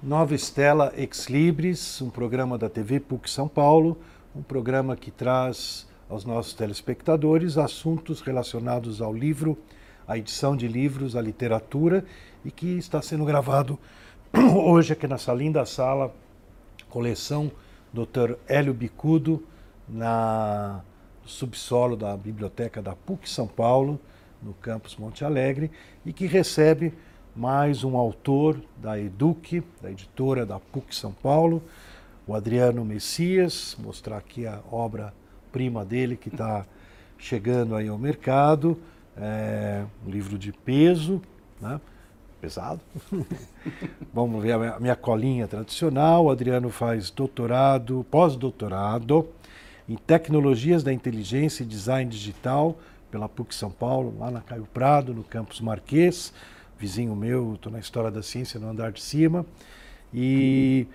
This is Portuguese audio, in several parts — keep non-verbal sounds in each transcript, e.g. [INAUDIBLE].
Nova Estela Ex Libris, um programa da TV PUC São Paulo, um programa que traz aos nossos telespectadores assuntos relacionados ao livro, à edição de livros, à literatura e que está sendo gravado [CLEARS THROAT] hoje aqui nessa linda sala, coleção Dr. Hélio Bicudo, na no subsolo da biblioteca da PUC São Paulo, no campus Monte Alegre, e que recebe mais um autor da Eduque, da editora da PUC São Paulo, o Adriano Messias, mostrar aqui a obra-prima dele que está chegando aí ao mercado, é um livro de peso, né? pesado. [LAUGHS] Vamos ver a minha colinha tradicional. O Adriano faz doutorado, pós-doutorado em tecnologias da inteligência e design digital pela PUC São Paulo, lá na Caio Prado, no campus Marquês, vizinho meu, estou na História da Ciência no andar de cima. E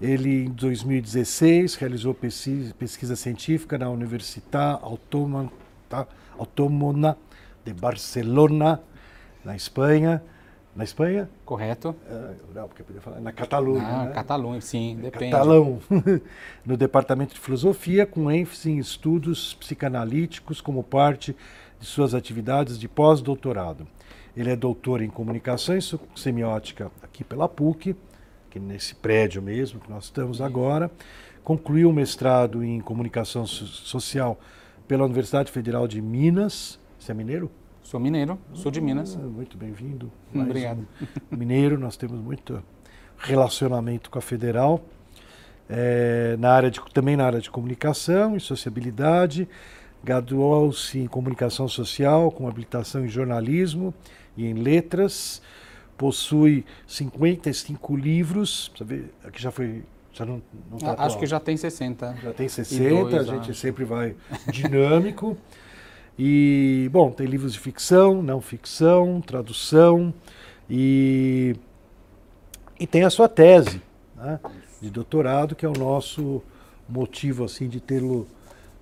ele, em 2016, realizou pesquisa, científica na Universitat Autònoma de Barcelona, na Espanha, na Espanha? Correto. Uh, não, porque eu podia falar na Catalunha. Ah, né? Catalunha, sim, depende. Catalão. [LAUGHS] no Departamento de Filosofia, com ênfase em estudos psicanalíticos como parte de suas atividades de pós-doutorado. Ele é doutor em comunicação e semiótica aqui pela PUC, aqui nesse prédio mesmo que nós estamos agora. Concluiu o mestrado em comunicação social pela Universidade Federal de Minas. Você é mineiro? Sou mineiro, sou de Minas. Ah, muito bem-vindo. [LAUGHS] Obrigado. Um mineiro, nós temos muito relacionamento com a Federal. É, na área de, também na área de comunicação e sociabilidade. Graduou-se em comunicação social, com habilitação em jornalismo e em letras. Possui 55 livros. Sabe, aqui já foi. Já não, não tá Acho que já tem 60. Já tem 60, a gente sempre vai dinâmico. E, bom, tem livros de ficção, não ficção, tradução e, e tem a sua tese né, de doutorado, que é o nosso motivo assim de tê-lo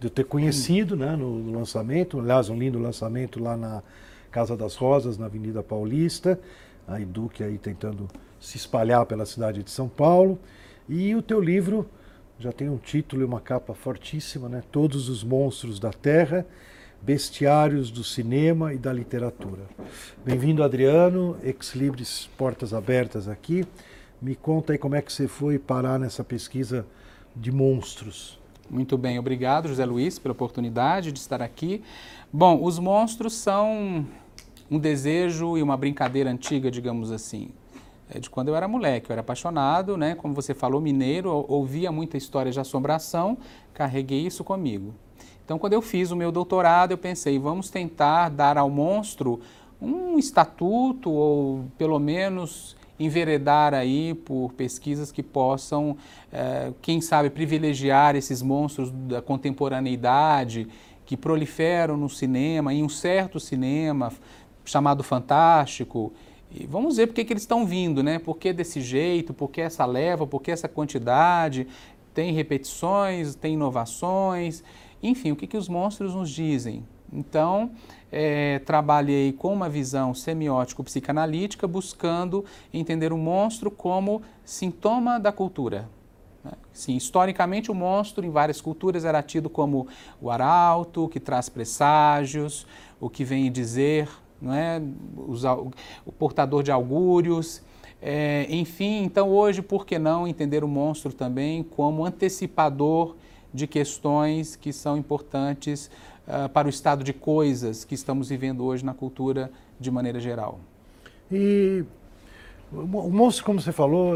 de eu ter conhecido né, no, no, lançamento, aliás, um lindo lançamento lá na Casa das Rosas, na Avenida Paulista, a Eduque aí tentando se espalhar pela cidade de São Paulo. E o teu livro já tem um título e uma capa fortíssima, né? Todos os Monstros da Terra, Bestiários do Cinema e da Literatura. Bem-vindo, Adriano, Ex Libris Portas Abertas aqui. Me conta aí como é que você foi parar nessa pesquisa de monstros. Muito bem, obrigado, José Luiz, pela oportunidade de estar aqui. Bom, os monstros são um desejo e uma brincadeira antiga, digamos assim. É de quando eu era moleque, eu era apaixonado, né? Como você falou, mineiro, ouvia muita história de assombração, carreguei isso comigo. Então, quando eu fiz o meu doutorado, eu pensei, vamos tentar dar ao monstro um estatuto ou pelo menos enveredar aí por pesquisas que possam, é, quem sabe, privilegiar esses monstros da contemporaneidade que proliferam no cinema, em um certo cinema chamado fantástico. E vamos ver por que, eles estão vindo, né? Por que desse jeito, por que essa leva, por que essa quantidade? Tem repetições, tem inovações. Enfim, o que, que os monstros nos dizem? Então, é, trabalhei com uma visão semiótico-psicanalítica, buscando entender o monstro como sintoma da cultura. Né? Sim, historicamente, o monstro em várias culturas era tido como o arauto, que traz presságios, o que vem dizer, não é? o portador de augúrios. É, enfim, então hoje, por que não entender o monstro também como antecipador de questões que são importantes uh, para o estado de coisas que estamos vivendo hoje na cultura de maneira geral. E o monstro, como você falou,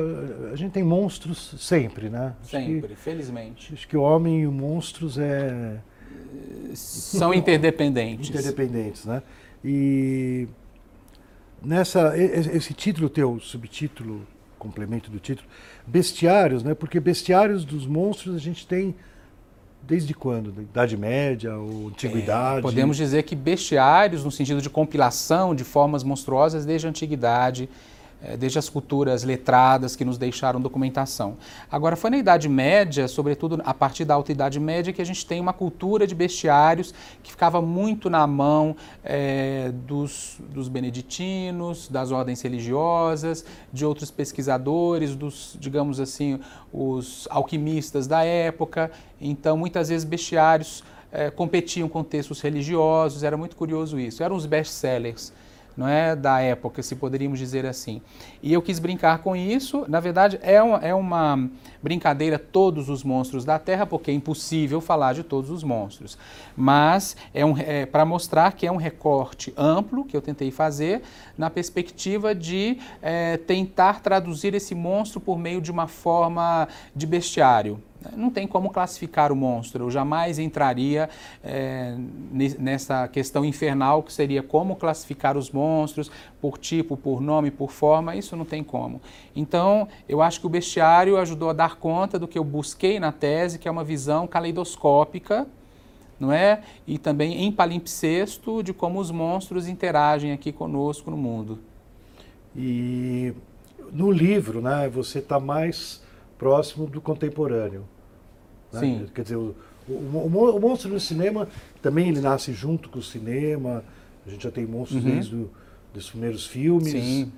a gente tem monstros sempre, né? Acho sempre, que, felizmente. Acho que o homem e os monstros é... São interdependentes. interdependentes, né? E nessa, esse título teu, subtítulo, complemento do título, bestiários, né? Porque bestiários dos monstros a gente tem Desde quando? Da Idade Média ou Antiguidade? É, podemos dizer que bestiários, no sentido de compilação de formas monstruosas, desde a Antiguidade. É, desde as culturas letradas que nos deixaram documentação. Agora, foi na Idade Média, sobretudo a partir da Alta Idade Média, que a gente tem uma cultura de bestiários que ficava muito na mão é, dos, dos beneditinos, das ordens religiosas, de outros pesquisadores, dos, digamos assim, os alquimistas da época. Então, muitas vezes, bestiários é, competiam com textos religiosos, era muito curioso isso. Eram os best-sellers não é da época, se poderíamos dizer assim. E eu quis brincar com isso. Na verdade, é uma, é uma brincadeira todos os monstros da Terra, porque é impossível falar de todos os monstros. Mas é, um, é para mostrar que é um recorte amplo que eu tentei fazer na perspectiva de é, tentar traduzir esse monstro por meio de uma forma de bestiário. Não tem como classificar o monstro. Eu jamais entraria é, nessa questão infernal que seria como classificar os monstros por tipo, por nome, por forma. Isso não tem como. Então, eu acho que o bestiário ajudou a dar conta do que eu busquei na tese, que é uma visão caleidoscópica, não é? E também em palimpsesto de como os monstros interagem aqui conosco no mundo. E no livro, né, você está mais próximo do contemporâneo. Né? Sim. Quer dizer, o, o, o, monstro no cinema também ele nasce junto com o cinema. A gente já tem monstros uhum. desde o, dos primeiros filmes. Sim.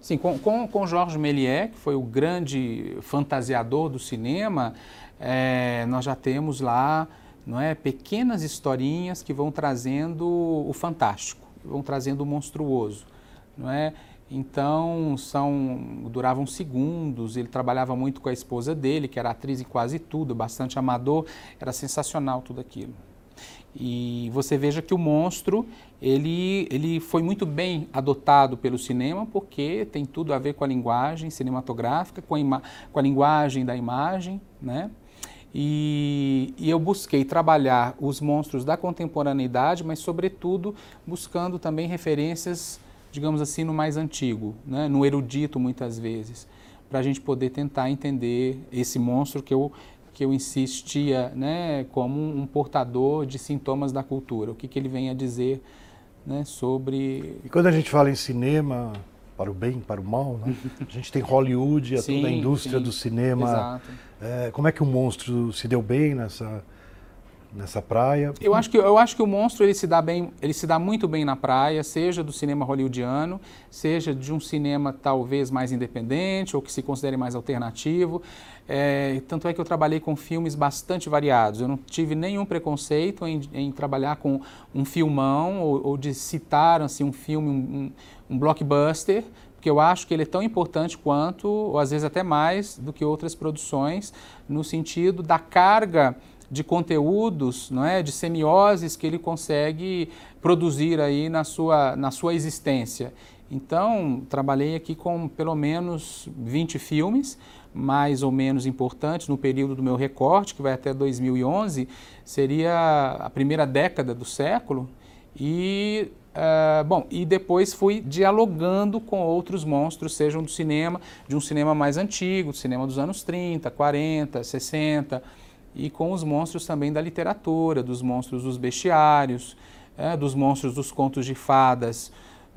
Sim, com, com, com Georges Méliès, que foi o grande fantasiador do cinema, é, nós já temos lá não é, pequenas historinhas que vão trazendo o fantástico, vão trazendo o monstruoso. Não é? Então, são duravam segundos. Ele trabalhava muito com a esposa dele, que era atriz em quase tudo, bastante amador. Era sensacional tudo aquilo. E você veja que o monstro, ele, ele foi muito bem adotado pelo cinema, porque tem tudo a ver com a linguagem cinematográfica, com a, com a linguagem da imagem, né? E, e, eu busquei trabalhar os monstros da contemporaneidade, mas, sobretudo, buscando também referências digamos assim, no mais antigo, né? no erudito muitas vezes, para a gente poder tentar entender esse monstro que eu, que eu insistia né, como um portador de sintomas da cultura, o que, que ele vem a dizer né, sobre... E quando a gente fala em cinema, para o bem, para o mal, né? [LAUGHS] a gente tem Hollywood, a sim, toda a indústria sim, do cinema. É, como é que o monstro se deu bem nessa nessa praia. Eu acho que eu acho que o monstro ele se dá bem, ele se dá muito bem na praia, seja do cinema hollywoodiano, seja de um cinema talvez mais independente ou que se considere mais alternativo. É, tanto é que eu trabalhei com filmes bastante variados. Eu não tive nenhum preconceito em, em trabalhar com um filmão ou, ou de citar assim, um filme, um, um blockbuster, porque eu acho que ele é tão importante quanto, ou às vezes até mais, do que outras produções, no sentido da carga de conteúdos, não é, de semioses que ele consegue produzir aí na sua, na sua existência. Então, trabalhei aqui com pelo menos 20 filmes, mais ou menos importantes no período do meu recorte, que vai até 2011, seria a primeira década do século, e Uh, bom, e depois fui dialogando com outros monstros, sejam do cinema, de um cinema mais antigo, cinema dos anos 30, 40, 60, e com os monstros também da literatura, dos monstros dos bestiários, é, dos monstros dos contos de fadas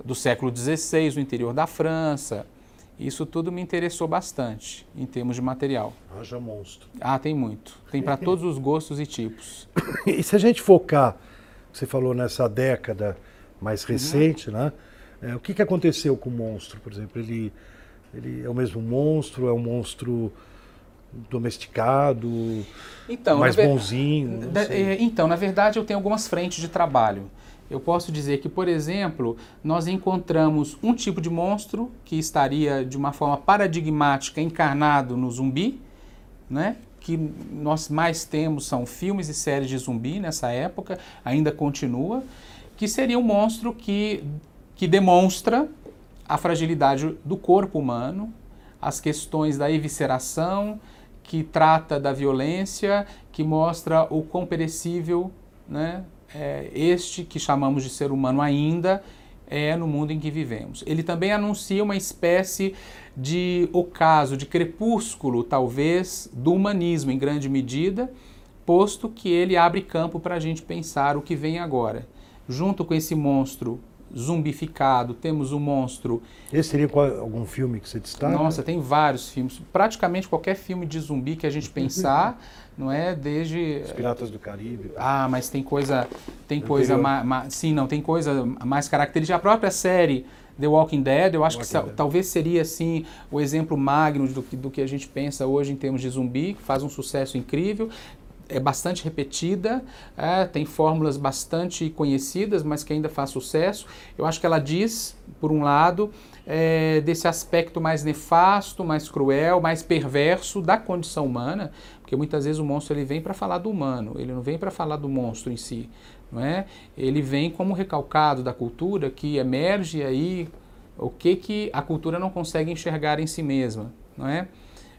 do século XVI, no interior da França. Isso tudo me interessou bastante em termos de material. Haja monstro. Ah, tem muito. Tem para todos os gostos e tipos. [COUGHS] E se a gente focar, você falou nessa década mais recente, uhum. né? É, o que, que aconteceu com o monstro, por exemplo? Ele, ele é o mesmo monstro? É um monstro domesticado, então, mais bonzinho? É, então, na verdade, eu tenho algumas frentes de trabalho. Eu posso dizer que, por exemplo, nós encontramos um tipo de monstro que estaria de uma forma paradigmática encarnado no zumbi, né? que nós mais temos são filmes e séries de zumbi nessa época, ainda continua, que seria um monstro que, que demonstra a fragilidade do corpo humano, as questões da evisceração, que trata da violência, que mostra o quão perecível né, é, este que chamamos de ser humano ainda é no mundo em que vivemos. Ele também anuncia uma espécie de ocaso, de crepúsculo, talvez, do humanismo em grande medida, posto que ele abre campo para a gente pensar o que vem agora. Junto com esse monstro zumbificado, temos o monstro. Esse seria qual, algum filme que você destaca? Nossa, tem vários filmes. Praticamente qualquer filme de zumbi que a gente pensar, [LAUGHS] não é? Desde. Os Piratas do Caribe. Ah, mas tem coisa. Tem coisa. Ma, ma, sim, não, tem coisa mais característica. A própria série. The Walking Dead, eu acho Walking que Dead. talvez seria assim o exemplo magno do que, do que a gente pensa hoje em termos de zumbi, que faz um sucesso incrível é bastante repetida, é, tem fórmulas bastante conhecidas, mas que ainda faz sucesso. Eu acho que ela diz, por um lado, é, desse aspecto mais nefasto, mais cruel, mais perverso da condição humana, porque muitas vezes o monstro ele vem para falar do humano, ele não vem para falar do monstro em si, não é? Ele vem como recalcado da cultura que emerge aí o que que a cultura não consegue enxergar em si mesma, não é?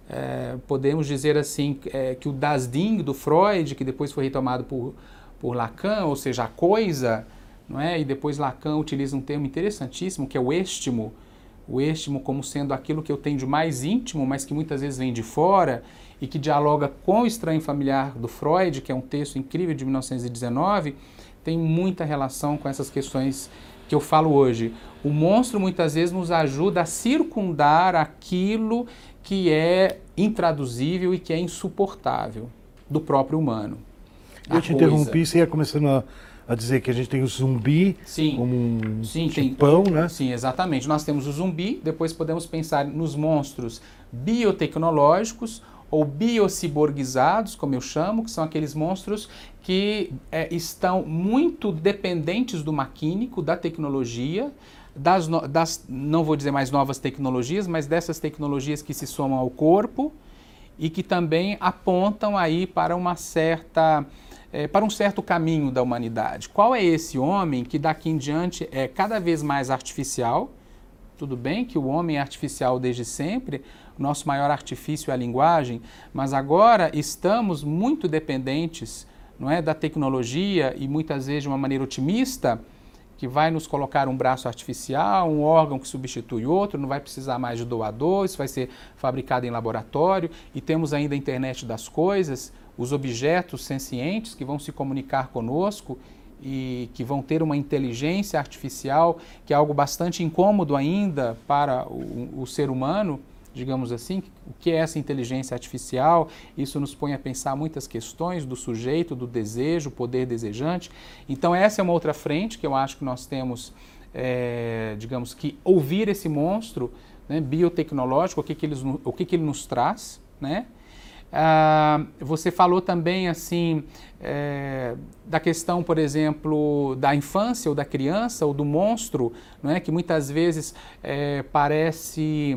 É, podemos dizer assim, é, que o Das Ding do Freud, que depois foi retomado por, por Lacan, ou seja, a coisa, não é? e depois Lacan utiliza um termo interessantíssimo, que é o estimo, o estimo como sendo aquilo que eu tenho de mais íntimo, mas que muitas vezes vem de fora, e que dialoga com o Estranho Familiar do Freud, que é um texto incrível de 1919, tem muita relação com essas questões que eu falo hoje. O monstro muitas vezes nos ajuda a circundar aquilo que é intraduzível e que é insuportável do próprio humano. Eu te coisa. interrompi, você ia começando a, a, dizer que a gente tem o zumbi sim, como um sim, tipão, tem, né? Sim, exatamente. Nós temos o zumbi, depois podemos pensar nos monstros biotecnológicos ou biociborgizados, como eu chamo, que são aqueles monstros que é, estão muito dependentes do maquínico, da tecnologia, das, das, não vou dizer mais novas tecnologias, mas dessas tecnologias que se somam ao corpo e que também apontam aí para uma certa é, para um certo caminho da humanidade. Qual é esse homem que daqui em diante é cada vez mais artificial? Tudo bem que o homem é artificial desde sempre, o nosso maior artifício é a linguagem, mas agora estamos muito dependentes não é, da tecnologia e muitas vezes de uma maneira otimista que vai nos colocar um braço artificial, um órgão que substitui outro, não vai precisar mais de doador, isso vai ser fabricado em laboratório, e temos ainda a internet das coisas, os objetos sencientes que vão se comunicar conosco e que vão ter uma inteligência artificial, que é algo bastante incômodo ainda para o, o ser humano digamos assim, o que é essa inteligência artificial? Isso nos põe a pensar muitas questões do sujeito, do desejo, poder desejante. Então, essa é uma outra frente que eu acho que nós temos, é, digamos que, ouvir esse monstro né, biotecnológico, o que, que, eles, o que, que ele nos traz, né? Ah, você falou também assim é, da questão, por exemplo, da infância ou da criança ou do monstro, não é que muitas vezes é, parece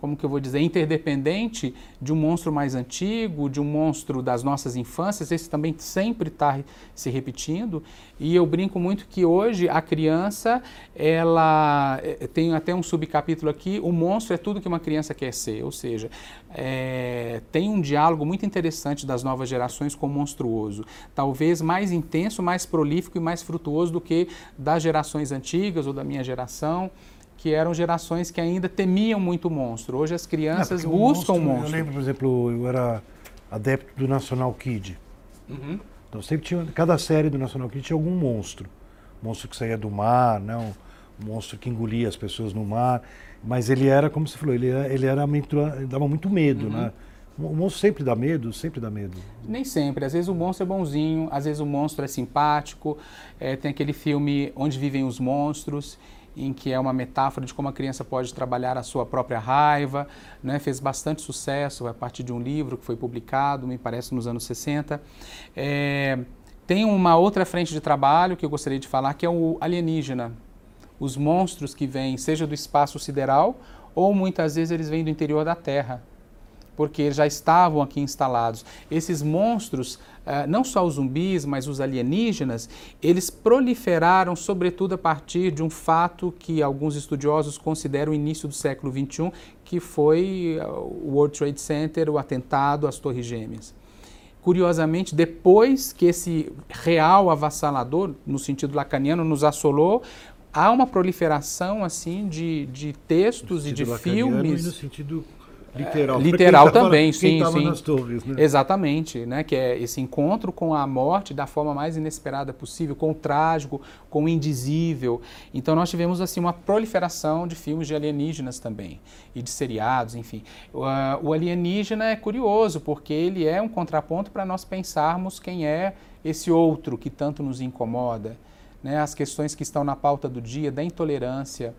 como que eu vou dizer, interdependente de um monstro mais antigo, de um monstro das nossas infâncias, esse também sempre está se repetindo. E eu brinco muito que hoje a criança, ela eh, tem até um subcapítulo aqui, o monstro é tudo que uma criança quer ser, ou seja, é, tem um diálogo muito interessante das novas gerações com o monstruoso, talvez mais intenso, mais prolífico e mais frutuoso do que das gerações antigas ou da minha geração que eram gerações que ainda temiam muito o monstro. Hoje as crianças Não, buscam o monstro, monstro, Eu lembro, por exemplo, eu era adepto do National Kid. Uhum. Então sempre tinha, cada série do National Kid tinha algum monstro. monstro que saía do mar, né? um, um monstro que engolia as pessoas no mar. Mas ele era, como você falou, ele era, ele era ele dava muito medo, uhum. né? O monstro sempre dá medo? Sempre dá medo? Nem sempre. Às vezes o monstro é bonzinho, às vezes o monstro é simpático. É, tem aquele filme Onde Vivem os Monstros, em que é uma metáfora de como a criança pode trabalhar a sua própria raiva, né? fez bastante sucesso a partir de um livro que foi publicado, me parece, nos anos 60. É, tem uma outra frente de trabalho que eu gostaria de falar, que é o alienígena. Os monstros que vêm, seja do espaço sideral, ou muitas vezes eles vêm do interior da Terra porque eles já estavam aqui instalados. Esses monstros, eh, não só os zumbis, mas os alienígenas, eles proliferaram sobretudo a partir de um fato que alguns estudiosos consideram o início do século XXI, que foi eh, o World Trade Center, o atentado às Torres Gêmeas. Curiosamente, depois que esse real avassalador, no sentido lacaniano, nos assolou, há uma proliferação assim de, de textos e de filmes. no sentido Literal, literal também, sim, sim. Torres, né? Exatamente, né? Que é esse encontro com a morte da forma mais inesperada possível, com o trágico, com o indizível. Então nós tivemos assim uma proliferação de filmes de alienígenas também e de seriados, enfim. O, o alienígena é curioso porque ele é um contraponto para nós pensarmos quem é esse outro que tanto nos incomoda, né? As questões que estão na pauta do dia da intolerância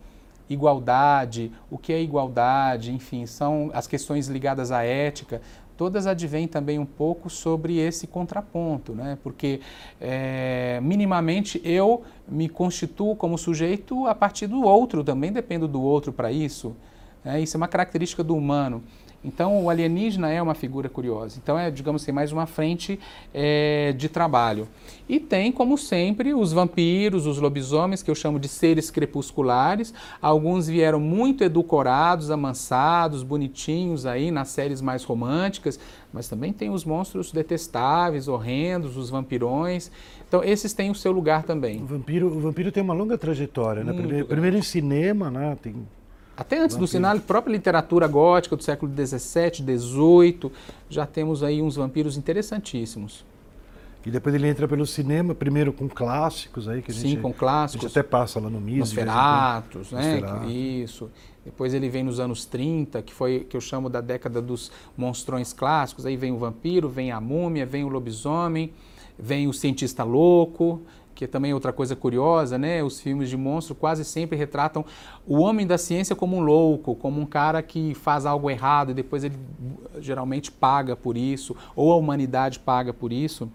igualdade, o que é igualdade, enfim, são as questões ligadas à ética, todas advêm também um pouco sobre esse contraponto, né? porque é, minimamente eu me constituo como sujeito a partir do outro, também dependo do outro para isso. Né? Isso é uma característica do humano. Então, o alienígena é uma figura curiosa. Então, é, digamos assim, mais uma frente é, de trabalho. E tem, como sempre, os vampiros, os lobisomens, que eu chamo de seres crepusculares. Alguns vieram muito edulcorados, amansados, bonitinhos aí nas séries mais românticas, mas também tem os monstros detestáveis, horrendos, os vampirões. Então, esses têm o seu lugar também. O vampiro, o vampiro tem uma longa trajetória, né? Primeiro, primeiro em cinema, né? Tem até antes vampiros. do sinal, própria literatura gótica do século XVII, XVIII, já temos aí uns vampiros interessantíssimos. E depois ele entra pelo cinema, primeiro com clássicos aí que a gente, Sim, com clássicos. A gente até passa lá no MIS. Nosferatus, né? Isso. Depois ele vem nos anos 30, que foi que eu chamo da década dos monstrões clássicos. Aí vem o vampiro, vem a múmia, vem o lobisomem, vem o cientista louco, que também é outra coisa curiosa, né? Os filmes de monstro quase sempre retratam o homem da ciência como um louco, como um cara que faz algo errado e depois ele geralmente paga por isso, ou a humanidade paga por isso.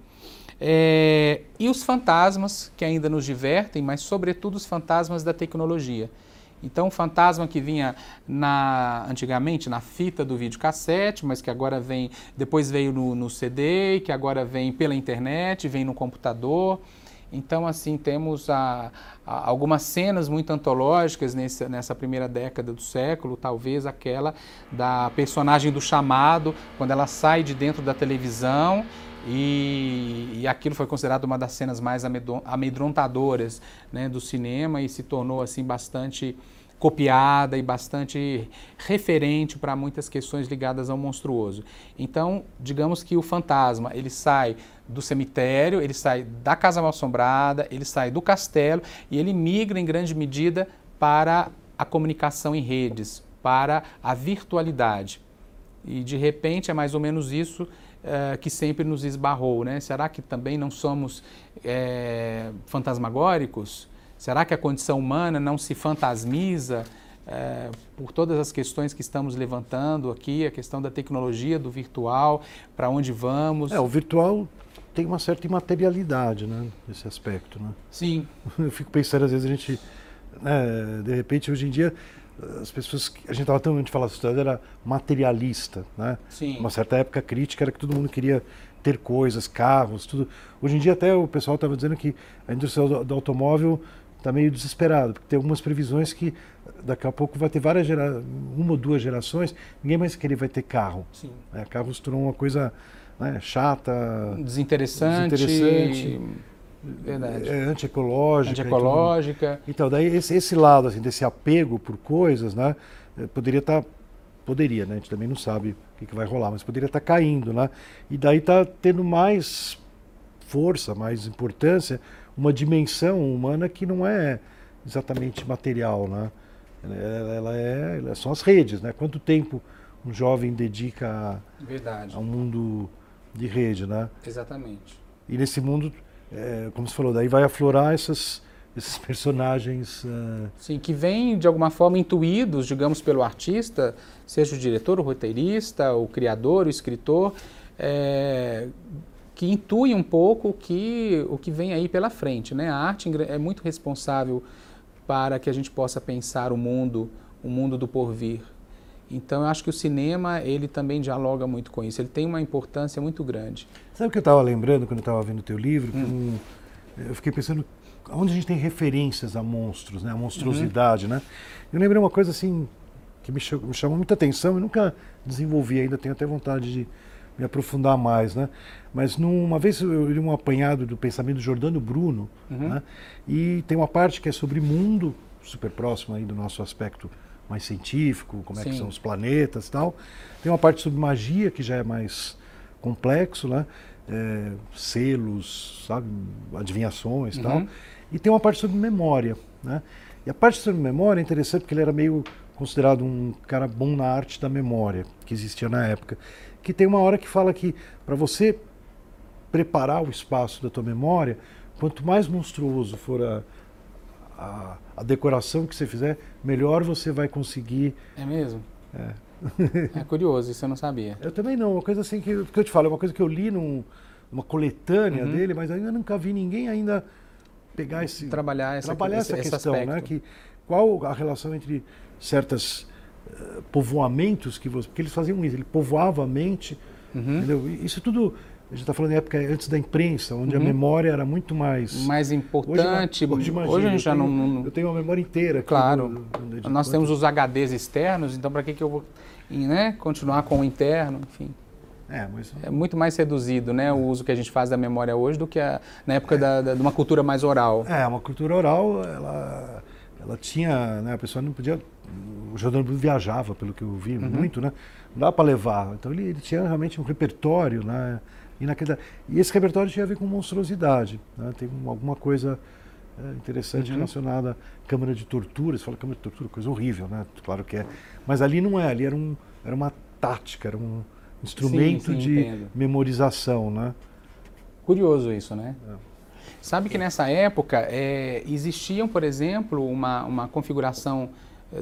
É, e os fantasmas, que ainda nos divertem, mas sobretudo os fantasmas da tecnologia. Então, o fantasma que vinha na, antigamente na fita do videocassete, mas que agora vem, depois veio no, no CD, que agora vem pela internet, vem no computador. Então, assim, temos a, a, algumas cenas muito antológicas nessa, nessa primeira década do século, talvez aquela da personagem do chamado, quando ela sai de dentro da televisão e, e, aquilo foi considerado uma das cenas mais amedrontadoras né, do cinema e se tornou assim bastante copiada e bastante referente para muitas questões ligadas ao monstruoso. Então, digamos que o fantasma, ele sai do cemitério, ele sai da casa mal assombrada, ele sai do castelo e ele migra em grande medida para a comunicação em redes, para a virtualidade. E de repente é mais ou menos isso uh, que sempre nos esbarrou, né? Será que também não somos é, fantasmagóricos? Será que a condição humana não se fantasmiza é, por todas as questões que estamos levantando aqui, a questão da tecnologia, do virtual, para onde vamos? É, o virtual tem uma certa imaterialidade, né, nesse aspecto, né? Sim. [LAUGHS] Eu fico pensando, às vezes a gente, né, de repente, hoje em dia, as pessoas, a gente estava tão, a gente falava, a era materialista, né? Sim. Uma certa época crítica era que todo mundo queria ter coisas, carros, tudo. Hoje em dia até o pessoal estava dizendo que a indústria do, do automóvel está meio desesperado, porque tem algumas previsões que daqui a pouco vai ter várias gerações, uma ou duas gerações, ninguém mais querer vai ter carro. Sim. É, carro se tornou uma coisa né, chata, desinteressante, desinteressante verdade. É, antiecológica. Antiecológica. Então, daí esse, esse lado assim, desse apego por coisas, né, eh, poderia estar tá, poderia, né? A gente também não sabe o que, que vai rolar, mas poderia estar tá caindo, né? E daí está tendo mais força, mais importância uma dimensão humana que não é exatamente material, né? Ela, é, ela são as redes, né? Quanto tempo um jovem dedica a, Verdade. a um mundo de rede, né? Exatamente. E nesse mundo, é, como você falou, daí vai aflorar essas, esses [LAUGHS] personagens. Uh... Sim, que vêm de alguma forma intuídos, digamos, pelo artista, seja o diretor, o roteirista, o criador, o escritor, é, que intui um pouco o que, o que vem aí pela frente. Né? A arte é muito responsável para que a gente possa pensar o mundo, o mundo do porvir. Então eu acho que o cinema ele também dialoga muito com isso. Ele tem uma importância muito grande. Sabe o que eu estava lembrando quando eu estava vendo o teu livro? Hum. eu fiquei pensando onde a gente tem referências a monstros, né? A monstruosidade, uhum. né? Eu lembrei uma coisa assim que me chamou, me chamou muita atenção e nunca desenvolvi ainda. Tenho até vontade de me aprofundar mais, né? Mas numa vez eu li um apanhado do pensamento do Jordano Bruno, uhum. né? e tem uma parte que é sobre mundo, super próximo aí do nosso aspecto mais científico, como é que Sim. são os planetas e tal. Tem uma parte sobre magia, que já é mais complexo, né? É, selos, sabe? Adivinhações e tal. Uhum. E tem uma parte sobre memória, né? E a parte sobre memória é interessante porque ele era meio considerado um cara bom na arte da memória, que existia na época. Que tem uma hora que fala que para você preparar o espaço da tua memória, quanto mais monstruoso for a, a, a decoração que você fizer, melhor você vai conseguir. É mesmo? É. [LAUGHS] É curioso, isso eu não sabia. Eu também não, uma coisa assim que, que eu te falo, é uma coisa que eu li num, numa coletânea Uhum. dele, mas ainda nunca vi ninguém ainda pegar esse Trabalhar essa, trabalhar essa esse questão, né? Que qual a relação entre certas povoamentos que você, porque eles faziam isso, ele povoava a mente, Uhum. Isso tudo a gente está falando em época antes da imprensa, onde a Uhum. memória era muito mais Mais importante. Hoje, Hoje, imagina, a gente já tenho, não- Eu tenho uma memória inteira. aqui Claro. do- do- do- Nós temos os HDs externos, então para que, que eu vou né, continuar com o interno? Enfim, É, mas é muito mais reduzido né, o uso que a gente faz da memória hoje do que a- na época da, da- de uma cultura mais oral. É, uma cultura oral, ela, ela tinha, né, a pessoa não podia, o jornalismo viajava, pelo que eu vi, Uhum. muito, né, não dava para levar, então ele, ele tinha realmente um repertório, né, e, naquela, e esse repertório tinha a ver com monstruosidade, né, tem um- alguma coisa é, interessante Uhum. relacionada à câmara de tortura, você fala câmara de tortura, coisa horrível, né, claro que é, mas ali não é, ali era, um, era uma tática, era um instrumento sim, de entendo. memorização, né. Curioso isso, né? É. Sabe que nessa época é, existiam, por exemplo, uma, uma configuração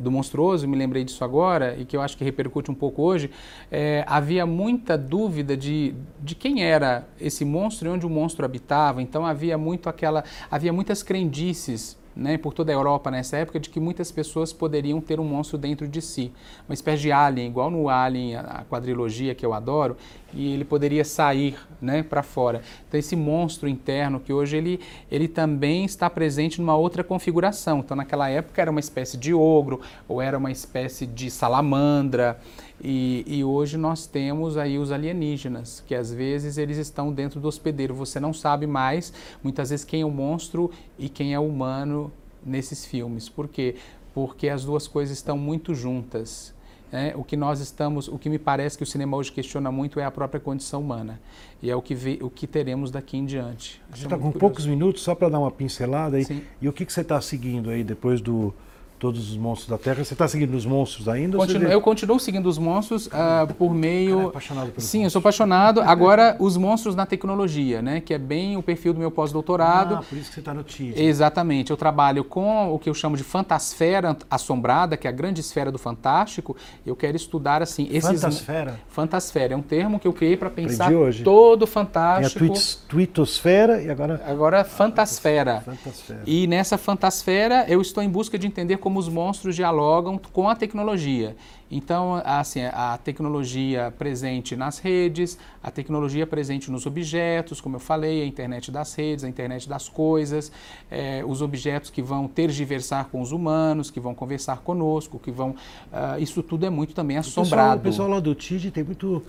do monstruoso, me lembrei disso agora, e que eu acho que repercute um pouco hoje, é, havia muita dúvida de, de quem era esse monstro e onde o monstro habitava, então havia muito aquela, havia muitas crendices né, por toda a Europa nessa época de que muitas pessoas poderiam ter um monstro dentro de si, uma espécie de alien, igual no Alien, a, quadrilogia que eu adoro, e ele poderia sair né, para fora. Então esse monstro interno que hoje ele, ele também está presente numa outra configuração. Então naquela época era uma espécie de ogro ou era uma espécie de salamandra e, e hoje nós temos aí os alienígenas que às vezes eles estão dentro do hospedeiro. Você não sabe mais muitas vezes quem é o monstro e quem é o humano nesses filmes. Por quê? Porque as duas coisas estão muito juntas. né? o que nós estamos, o que me parece que o cinema hoje questiona muito é a própria condição humana e é o que, vê, o que teremos daqui em diante. A Isso gente é está com muito poucos curioso. minutos, só para dar uma pincelada aí. Sim. E o que, que você está seguindo aí depois do Todos os Monstros da Terra? Você está seguindo os monstros ainda? você Continuo- vê- eu continuo seguindo os monstros ah, por meio. Cara, é apaixonado pelos Sim, eu sou apaixonado. Agora, os monstros na tecnologia, né? Que é bem o perfil do meu pós-doutorado. Ah, por isso que você está no TID. Exatamente. Eu trabalho com o que eu chamo de fantasfera assombrada, que é a grande esfera do fantástico. Eu quero estudar assim esses Fantasfera? Fantasfera é um termo que eu criei para pensar hoje. todo Tem a fantástico. twit- twittosfera e agora Agora fantasfera. fantasfera. E nessa fantasfera eu estou em busca de entender como os monstros dialogam com a tecnologia. Então, assim, a tecnologia presente nas redes, a tecnologia presente nos objetos, como eu falei, a internet das redes, a internet das coisas, eh, os objetos que vão tergiversar com os humanos, que vão conversar conosco, que vão. ah, isso tudo é muito também O pessoal- assombrado. O pessoal lá do TID tem muito.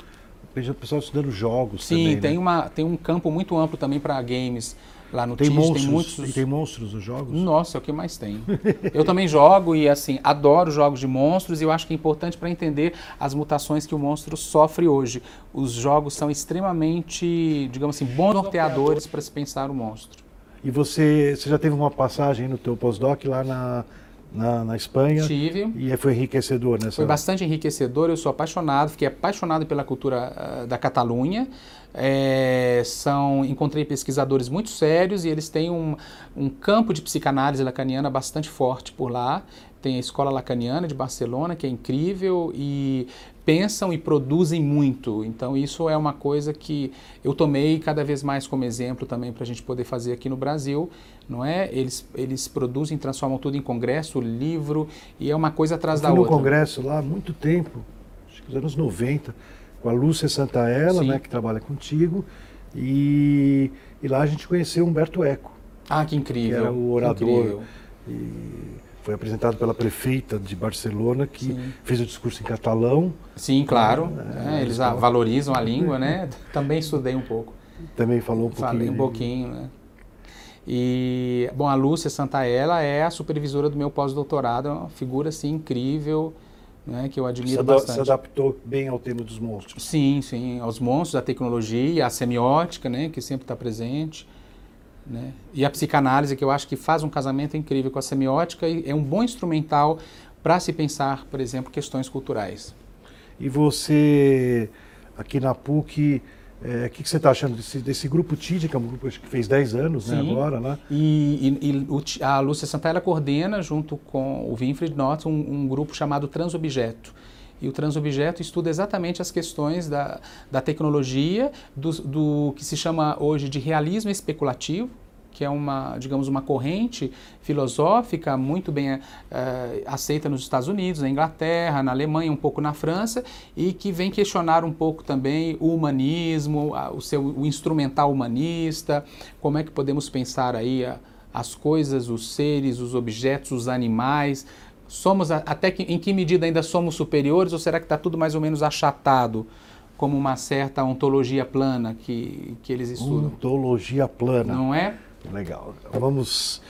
O pessoal estudando jogos Sim, também. tem, né? uma, tem um campo muito amplo também para games lá no Tem monstros. tem muitos. E tem monstros nos jogos? Nossa, é o que mais tem. Eu também jogo e assim, adoro jogos de monstros e eu acho que é importante para entender as mutações que o monstro sofre hoje. Os jogos são extremamente, digamos assim, bons norteadores para se pensar o monstro. E você, você já teve uma passagem no teu pós-doc lá na, na, na Espanha? Tive. E foi enriquecedor nessa Foi bastante enriquecedor, eu sou apaixonado, fiquei apaixonado pela cultura ah, da Catalunha. É, são, encontrei pesquisadores muito sérios e eles têm um, um campo de psicanálise lacaniana bastante forte por lá. Tem a Escola Lacaniana de Barcelona, que é incrível, e pensam e produzem muito. Então, isso é uma coisa que eu tomei cada vez mais como exemplo também para a gente poder fazer aqui no Brasil. Não é? Eles, eles produzem, transformam tudo em congresso, livro, e é uma coisa atrás Eu da fui no outra. congresso lá há muito tempo, acho que nos anos 90, com a Lúcia Santaella, Sim. né, que trabalha contigo, e, e lá a gente conheceu Humberto Eco, Ah, que que incrível. era o orador, e foi apresentado pela prefeita de Barcelona, que Sim. fez o discurso em catalão, Sim, claro. É, É, eles então- valorizam a língua, né? [LAUGHS] Também estudei um pouco. também falou um pouquinho. Falei um pouquinho, né? E, bom, a Lúcia Santaella é a supervisora do meu pós-doutorado, é uma figura, assim, incrível, né, que eu admiro se bastante. Se adaptou bem ao tema dos monstros. Sim, sim, aos monstros, à tecnologia, à semiótica, né, que sempre está presente. Né? E a psicanálise, que eu acho que faz um casamento incrível com a semiótica e é um bom instrumental para se pensar, por exemplo, questões culturais. E você, aqui na PUC, o é, que, que, você está achando desse, desse, grupo TID, que é um grupo que fez 10 anos né, agora, né? E, e, e o, a Lúcia Santana coordena, junto com o Winfried Notz, um, um, grupo chamado Transobjeto. E o Transobjeto estuda exatamente as questões da, da tecnologia, do, do que se chama hoje de realismo especulativo, que é uma, digamos, uma corrente filosófica muito bem uh, aceita nos Estados Unidos, na Inglaterra, na Alemanha, um pouco na França, e que vem questionar um pouco também o humanismo, o seu o instrumental humanista, como é que podemos pensar aí a, as coisas, os seres, os objetos, os animais. Somos até que, em que medida ainda somos superiores ou será que está tudo mais ou menos achatado? como uma certa ontologia plana que, que eles estudam. Ontologia plana. Não é? Legal. Vamos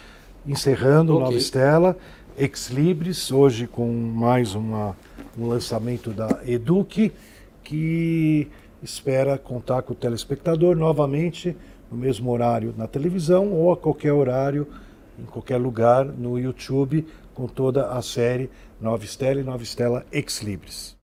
encerrando okay. Nova Estela, Ex Libris, hoje com mais uma, um lançamento da Eduque, que espera contar com o telespectador novamente no mesmo horário na televisão ou a qualquer horário, em qualquer lugar no YouTube, com toda a série Nova Estela e Nova Estela Ex Libris.